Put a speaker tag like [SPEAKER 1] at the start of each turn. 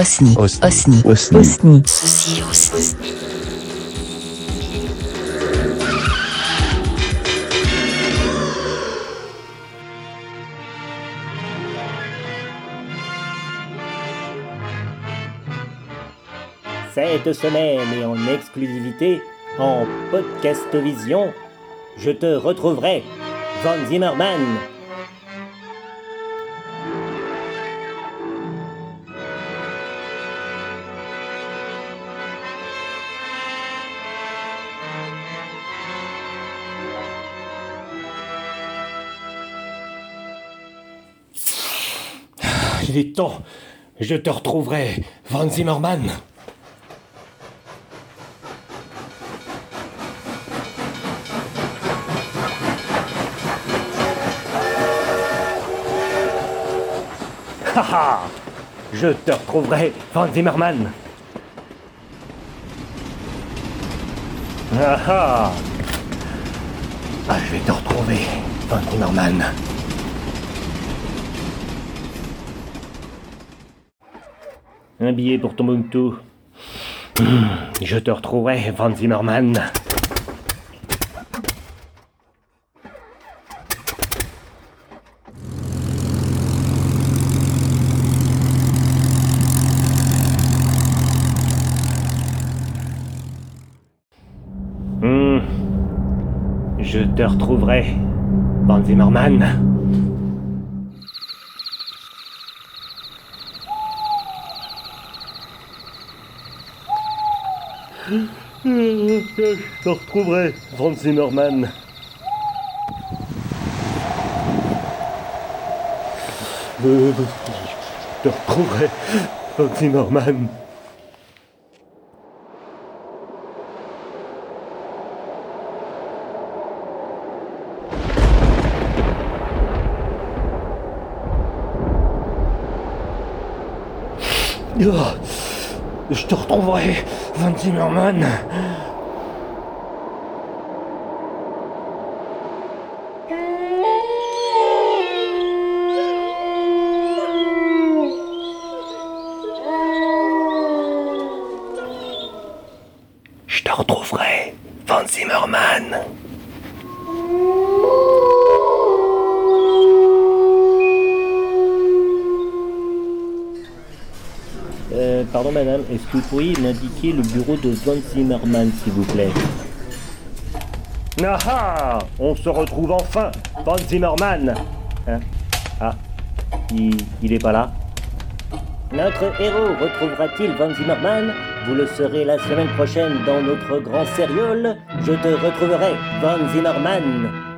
[SPEAKER 1] Osni.
[SPEAKER 2] Osni.
[SPEAKER 1] Osni.
[SPEAKER 2] Osni.
[SPEAKER 1] Osni.
[SPEAKER 3] Ceci aussi.
[SPEAKER 4] Cette semaine et en exclusivité, en podcast vision, je te retrouverai, Von Zimmerman. Il est temps, je te retrouverai, Von Zimmerman. Haha Je te retrouverai, Van Zimmerman. Ah ah Ah, je vais te retrouver, Van Zimmerman. Un billet pour. Hmm, Je te retrouverai, Van Zimmerman. Hmm. Je te retrouverai, Van Zimmerman. Je te retrouverai, Van Zimmerman. Je te retrouverai, Van Zimmerman. Ah, Je te retrouverai, Van Zimmerman. Je te retrouverai, Van Zimmerman. Euh, pardon madame, est-ce que vous pourriez m'indiquer le bureau de Von Zimmerman, s'il vous plaît Ah ah On se retrouve enfin Von Zimmerman Hein Ah, il, il est pas là. Notre héros retrouvera-t-il Von Zimmerman Vous le saurez la semaine prochaine dans notre grand sérieux. Je te retrouverai, Von Zimmerman